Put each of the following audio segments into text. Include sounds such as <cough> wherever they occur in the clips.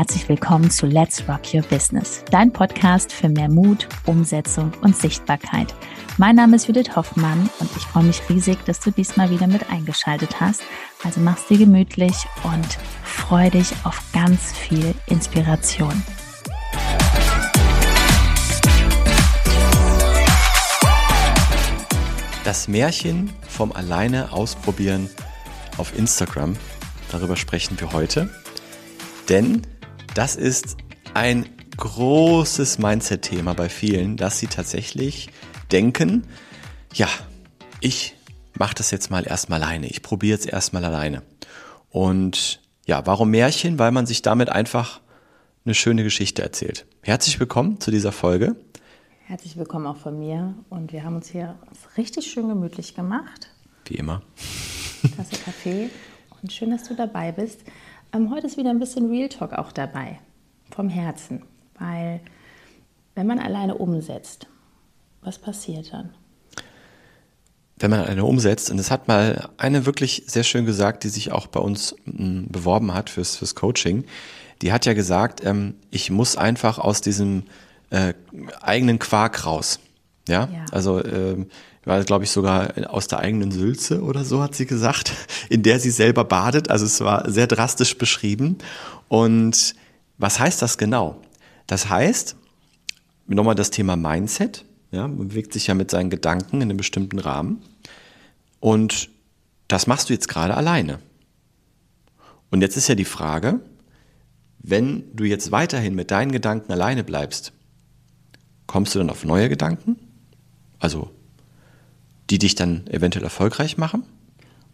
herzlich willkommen zu Let's Rock Your Business, dein Podcast für mehr Mut, Umsetzung und Sichtbarkeit. Mein Name ist Judith Hoffmann und ich freue mich riesig, dass du diesmal wieder mit eingeschaltet hast. Also mach's dir gemütlich und freu dich auf ganz viel Inspiration. Das Märchen vom Alleine ausprobieren auf Instagram, darüber sprechen wir heute. Denn das ist ein großes Mindset-Thema bei vielen, dass sie tatsächlich denken, ja, ich mache das jetzt mal erstmal alleine, ich probiere es erstmal alleine. Und ja, warum Märchen? Weil man sich damit einfach eine schöne Geschichte erzählt. Herzlich willkommen zu dieser Folge. Herzlich willkommen auch von mir. Und wir haben uns hier richtig schön gemütlich gemacht. Wie immer. Tasse Kaffee. Und schön, dass du dabei bist. Ähm, heute ist wieder ein bisschen Real Talk auch dabei. Vom Herzen. Weil, wenn man alleine umsetzt, was passiert dann? Wenn man eine umsetzt, und das hat mal eine wirklich sehr schön gesagt, die sich auch bei uns m, beworben hat fürs, fürs Coaching, die hat ja gesagt, ähm, ich muss einfach aus diesem äh, eigenen Quark raus. Ja, ja. also ähm, war, glaube ich, sogar aus der eigenen Sülze oder so, hat sie gesagt, <laughs> in der sie selber badet. Also es war sehr drastisch beschrieben. Und was heißt das genau? Das heißt, nochmal das Thema Mindset. Ja, man bewegt sich ja mit seinen Gedanken in einem bestimmten Rahmen. Und das machst du jetzt gerade alleine. Und jetzt ist ja die Frage, wenn du jetzt weiterhin mit deinen Gedanken alleine bleibst, kommst du dann auf neue Gedanken? Also, die dich dann eventuell erfolgreich machen?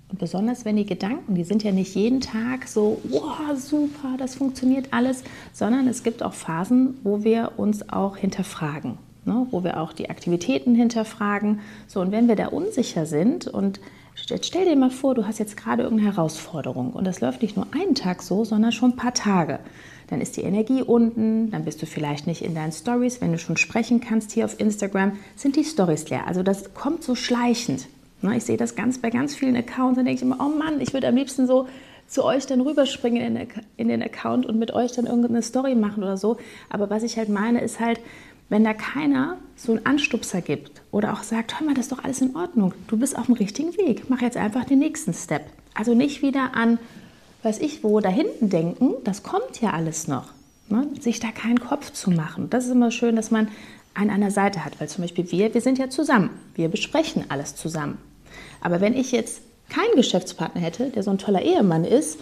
Und besonders wenn die Gedanken, die sind ja nicht jeden Tag so, wow, super, das funktioniert alles, sondern es gibt auch Phasen, wo wir uns auch hinterfragen, ne? wo wir auch die Aktivitäten hinterfragen. So, und wenn wir da unsicher sind und jetzt stell dir mal vor, du hast jetzt gerade irgendeine Herausforderung und das läuft nicht nur einen Tag so, sondern schon ein paar Tage dann ist die Energie unten, dann bist du vielleicht nicht in deinen Stories. Wenn du schon sprechen kannst hier auf Instagram, sind die Stories leer. Also das kommt so schleichend. Ne, ich sehe das ganz bei ganz vielen Accounts, dann denke ich immer, oh Mann, ich würde am liebsten so zu euch dann rüberspringen in den Account und mit euch dann irgendeine Story machen oder so. Aber was ich halt meine, ist halt, wenn da keiner so einen Anstupser gibt oder auch sagt, hör mal, das ist doch alles in Ordnung, du bist auf dem richtigen Weg, mach jetzt einfach den nächsten Step. Also nicht wieder an weiß ich wo, da hinten denken, das kommt ja alles noch. Ne? Sich da keinen Kopf zu machen. Das ist immer schön, dass man einen an der Seite hat, weil zum Beispiel wir, wir sind ja zusammen. Wir besprechen alles zusammen. Aber wenn ich jetzt keinen Geschäftspartner hätte, der so ein toller Ehemann ist,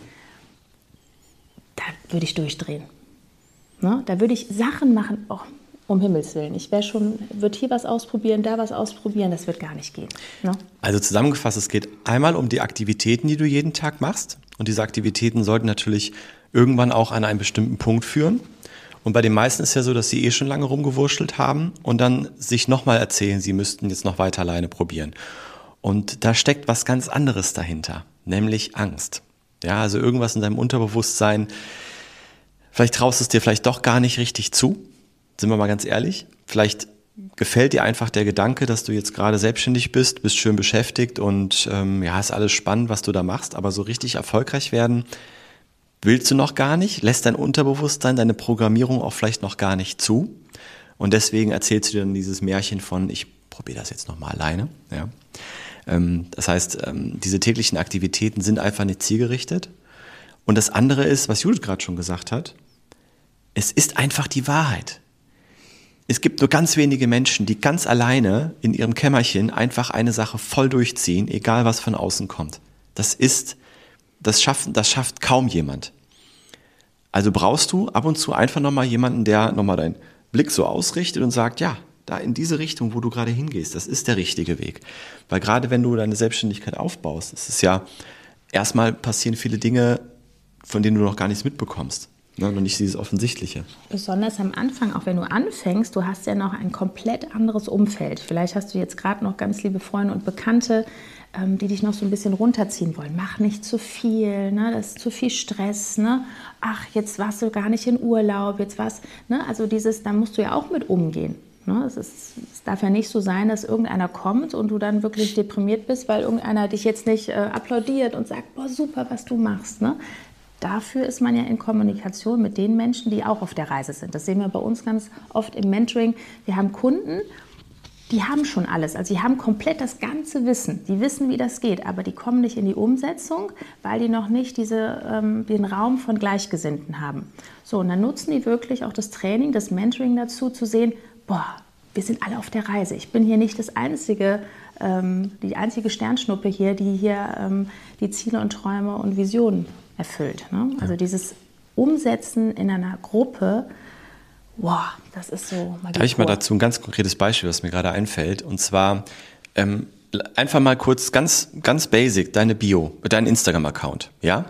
da würde ich durchdrehen. Ne? Da würde ich Sachen machen, oh, um Himmels Willen. Ich wäre schon, würde hier was ausprobieren, da was ausprobieren, das wird gar nicht gehen. Ne? Also zusammengefasst, es geht einmal um die Aktivitäten, die du jeden Tag machst. Und diese Aktivitäten sollten natürlich irgendwann auch an einen bestimmten Punkt führen. Und bei den meisten ist ja so, dass sie eh schon lange rumgewurschtelt haben und dann sich nochmal erzählen, sie müssten jetzt noch weiter alleine probieren. Und da steckt was ganz anderes dahinter, nämlich Angst. Ja, also irgendwas in deinem Unterbewusstsein, vielleicht traust es dir vielleicht doch gar nicht richtig zu, sind wir mal ganz ehrlich. Vielleicht gefällt dir einfach der Gedanke, dass du jetzt gerade selbstständig bist, bist schön beschäftigt und ähm, ja, ist alles spannend, was du da machst, aber so richtig erfolgreich werden willst du noch gar nicht, lässt dein Unterbewusstsein, deine Programmierung auch vielleicht noch gar nicht zu. Und deswegen erzählst du dir dann dieses Märchen von, ich probiere das jetzt nochmal alleine. Ja. Ähm, das heißt, ähm, diese täglichen Aktivitäten sind einfach nicht zielgerichtet. Und das andere ist, was Judith gerade schon gesagt hat, es ist einfach die Wahrheit es gibt nur ganz wenige Menschen, die ganz alleine in ihrem Kämmerchen einfach eine Sache voll durchziehen, egal was von außen kommt. Das ist, das schafft, das schafft kaum jemand. Also brauchst du ab und zu einfach nochmal jemanden, der nochmal deinen Blick so ausrichtet und sagt, ja, da in diese Richtung, wo du gerade hingehst, das ist der richtige Weg. Weil gerade wenn du deine Selbstständigkeit aufbaust, es ist ja, erstmal passieren viele Dinge, von denen du noch gar nichts mitbekommst. Ja, noch nicht dieses Offensichtliche. Besonders am Anfang, auch wenn du anfängst, du hast ja noch ein komplett anderes Umfeld. Vielleicht hast du jetzt gerade noch ganz liebe Freunde und Bekannte, ähm, die dich noch so ein bisschen runterziehen wollen. Mach nicht zu viel, ne? das ist zu viel Stress. Ne? Ach, jetzt warst du gar nicht in Urlaub, jetzt was. Ne? Also dieses, da musst du ja auch mit umgehen. Ne? Es, ist, es, darf ja nicht so sein, dass irgendeiner kommt und du dann wirklich deprimiert bist, weil irgendeiner dich jetzt nicht äh, applaudiert und sagt, boah, super, was du machst. Ne? Dafür ist man ja in Kommunikation mit den Menschen, die auch auf der Reise sind. Das sehen wir bei uns ganz oft im Mentoring. Wir haben Kunden, die haben schon alles. Also sie haben komplett das ganze Wissen. Die wissen, wie das geht, aber die kommen nicht in die Umsetzung, weil die noch nicht diese, ähm, den Raum von Gleichgesinnten haben. So, und dann nutzen die wirklich auch das Training, das Mentoring dazu, zu sehen, boah, wir sind alle auf der Reise. Ich bin hier nicht das einzige, ähm, die einzige Sternschnuppe hier, die hier ähm, die Ziele und Träume und Visionen erfüllt. Ne? Also dieses Umsetzen in einer Gruppe, wow, das ist so Magie Darf ich mal dazu ein ganz konkretes Beispiel, was mir gerade einfällt? Und zwar ähm, einfach mal kurz ganz, ganz basic deine Bio, dein Instagram-Account, ja?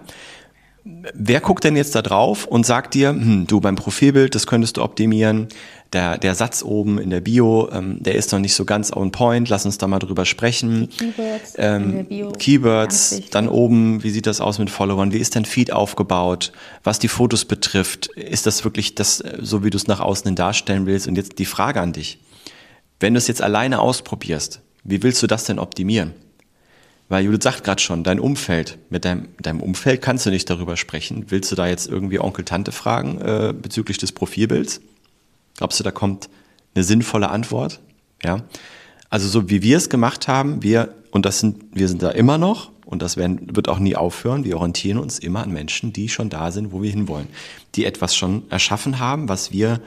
Wer guckt denn jetzt da drauf und sagt dir, hm, du beim Profilbild, das könntest du optimieren, der, der Satz oben in der Bio, ähm, der ist noch nicht so ganz on point, lass uns da mal drüber sprechen. Die Keywords, ähm, in der Bio, Keywords dann oben, wie sieht das aus mit Followern, wie ist dein Feed aufgebaut, was die Fotos betrifft, ist das wirklich das, so wie du es nach außen hin darstellen willst? Und jetzt die Frage an dich, wenn du es jetzt alleine ausprobierst, wie willst du das denn optimieren? Weil Judith sagt gerade schon, dein Umfeld, mit deinem, deinem Umfeld kannst du nicht darüber sprechen. Willst du da jetzt irgendwie Onkel, Tante fragen äh, bezüglich des Profilbilds? Glaubst du, da kommt eine sinnvolle Antwort? Ja. Also so wie wir es gemacht haben, wir, und das sind, wir sind da immer noch, und das werden, wird auch nie aufhören, wir orientieren uns immer an Menschen, die schon da sind, wo wir hinwollen. Die etwas schon erschaffen haben, was wir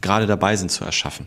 gerade dabei sind zu erschaffen.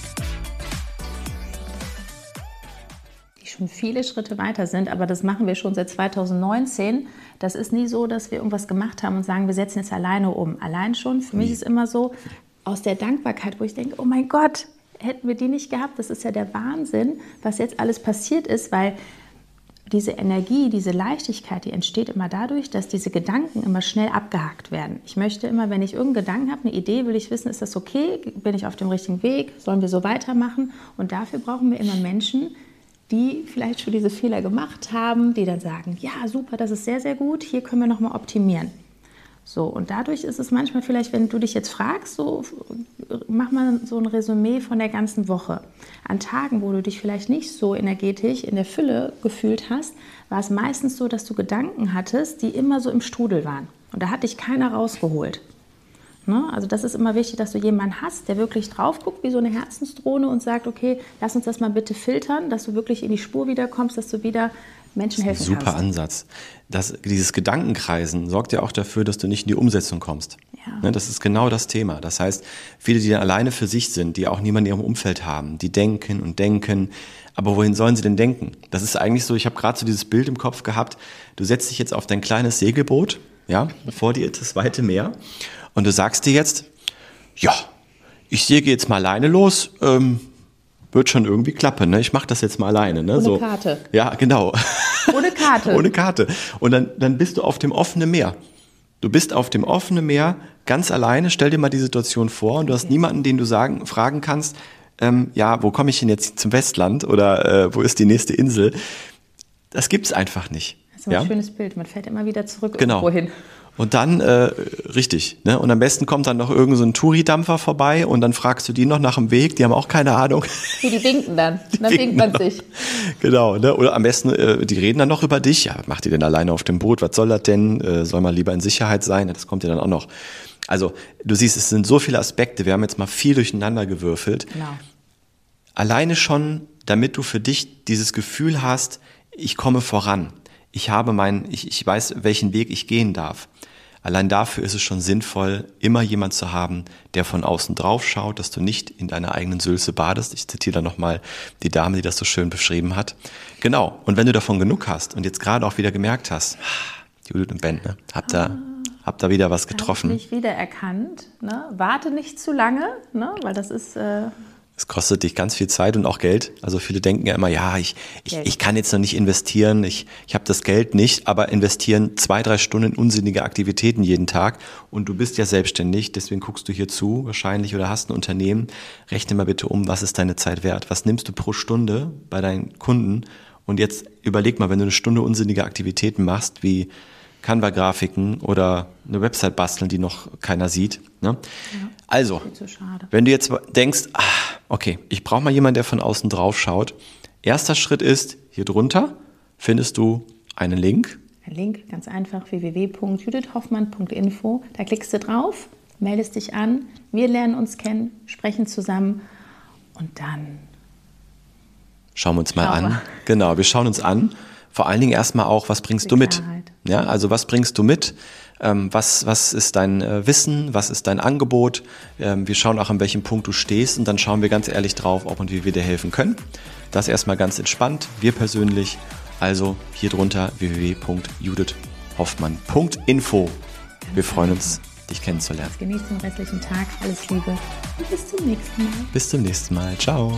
Schon viele Schritte weiter sind, aber das machen wir schon seit 2019. Das ist nie so, dass wir irgendwas gemacht haben und sagen, wir setzen jetzt alleine um. Allein schon, für mich ist immer so, aus der Dankbarkeit, wo ich denke, oh mein Gott, hätten wir die nicht gehabt, das ist ja der Wahnsinn, was jetzt alles passiert ist, weil diese Energie, diese Leichtigkeit, die entsteht immer dadurch, dass diese Gedanken immer schnell abgehakt werden. Ich möchte immer, wenn ich irgendeinen Gedanken habe, eine Idee, will ich wissen, ist das okay? Bin ich auf dem richtigen Weg? Sollen wir so weitermachen? Und dafür brauchen wir immer Menschen, die vielleicht schon diese Fehler gemacht haben, die dann sagen, ja, super, das ist sehr, sehr gut, hier können wir nochmal optimieren. So, und dadurch ist es manchmal vielleicht, wenn du dich jetzt fragst, so mach mal so ein Resümee von der ganzen Woche. An Tagen, wo du dich vielleicht nicht so energetisch in der Fülle gefühlt hast, war es meistens so, dass du Gedanken hattest, die immer so im Strudel waren. Und da hat dich keiner rausgeholt. Ne? Also das ist immer wichtig, dass du jemanden hast, der wirklich drauf guckt wie so eine Herzensdrohne und sagt, okay, lass uns das mal bitte filtern, dass du wirklich in die Spur wiederkommst, dass du wieder Menschen helfen super kannst. Super Ansatz. Das, dieses Gedankenkreisen sorgt ja auch dafür, dass du nicht in die Umsetzung kommst. Ja. Ne, das ist genau das Thema. Das heißt, viele, die dann alleine für sich sind, die auch niemanden in ihrem Umfeld haben, die denken und denken, aber wohin sollen sie denn denken? Das ist eigentlich so, ich habe gerade so dieses Bild im Kopf gehabt, du setzt dich jetzt auf dein kleines Segelboot, ja, vor dir das weite Meer und du sagst dir jetzt, ja, ich sehe jetzt mal alleine los, ähm, wird schon irgendwie klappen, ne? Ich mache das jetzt mal alleine, ne? Ohne so. Karte. Ja, genau. Ohne Karte. <laughs> Ohne Karte. Und dann, dann bist du auf dem offenen Meer. Du bist auf dem offenen Meer ganz alleine. Stell dir mal die Situation vor und du hast niemanden, den du sagen, fragen kannst, ähm, ja, wo komme ich denn jetzt zum Westland oder äh, wo ist die nächste Insel? Das gibt's einfach nicht. Das ist ein ja? schönes Bild. Man fährt immer wieder zurück genau. irgendwo hin. Und dann, äh, richtig, ne? Und am besten kommt dann noch irgendein so Touri-Dampfer vorbei und dann fragst du die noch nach dem Weg, die haben auch keine Ahnung. Die, die winken dann, <laughs> die dann winkt man sich. Genau, ne? Oder am besten, äh, die reden dann noch über dich. Ja, was macht ihr denn alleine auf dem Boot? Was soll das denn? Äh, soll man lieber in Sicherheit sein? Das kommt ja dann auch noch. Also, du siehst, es sind so viele Aspekte. Wir haben jetzt mal viel durcheinander gewürfelt. Genau. Alleine schon, damit du für dich dieses Gefühl hast, ich komme voran ich habe mein, ich, ich weiß, welchen Weg ich gehen darf. Allein dafür ist es schon sinnvoll, immer jemand zu haben, der von außen drauf schaut, dass du nicht in deiner eigenen Sülze badest. Ich zitiere da nochmal die Dame, die das so schön beschrieben hat. Genau. Und wenn du davon genug hast und jetzt gerade auch wieder gemerkt hast, Judith und Ben, ne, habt da, habt da wieder was getroffen. Hab ich wiedererkannt. Ne? Warte nicht zu lange, ne? weil das ist, äh, Es kostet dich ganz viel Zeit und auch Geld. Also viele denken ja immer, ja, ich, ich, ich kann jetzt noch nicht investieren, ich, ich habe das Geld nicht, aber investieren zwei, drei Stunden in unsinnige Aktivitäten jeden Tag. Und du bist ja selbstständig, deswegen guckst du hier zu wahrscheinlich oder hast ein Unternehmen. Rechne mal bitte um, was ist deine Zeit wert? Was nimmst du pro Stunde bei deinen Kunden? Und jetzt überleg mal, wenn du eine Stunde unsinnige Aktivitäten machst, wie Canva-Grafiken oder eine Website basteln, die noch keiner sieht. Ne? Ja, also, wenn du jetzt denkst, ach, okay, ich brauche mal jemanden, der von außen drauf schaut. Erster Schritt ist, hier drunter findest du einen Link. Ein Link, ganz einfach, www.judithhoffmann.info. Da klickst du drauf, meldest dich an, wir lernen uns kennen, sprechen zusammen und dann schauen wir uns mal an. Genau, wir schauen uns an vor allen Dingen erstmal auch, was bringst du mit? Ja, also was bringst du mit? Ähm, was, was ist dein äh, Wissen? Was ist dein Angebot? Ähm, wir schauen auch, an welchem Punkt du stehst und dann schauen wir ganz ehrlich drauf, ob und wie wir dir helfen können. Das erstmal ganz entspannt. Wir persönlich, also hier drunter www.judithhoffmann.info. Wir freuen uns, dich kennenzulernen. Genießt den restlichen Tag. Alles Liebe und bis zum nächsten Mal. Bis zum nächsten Mal. Ciao.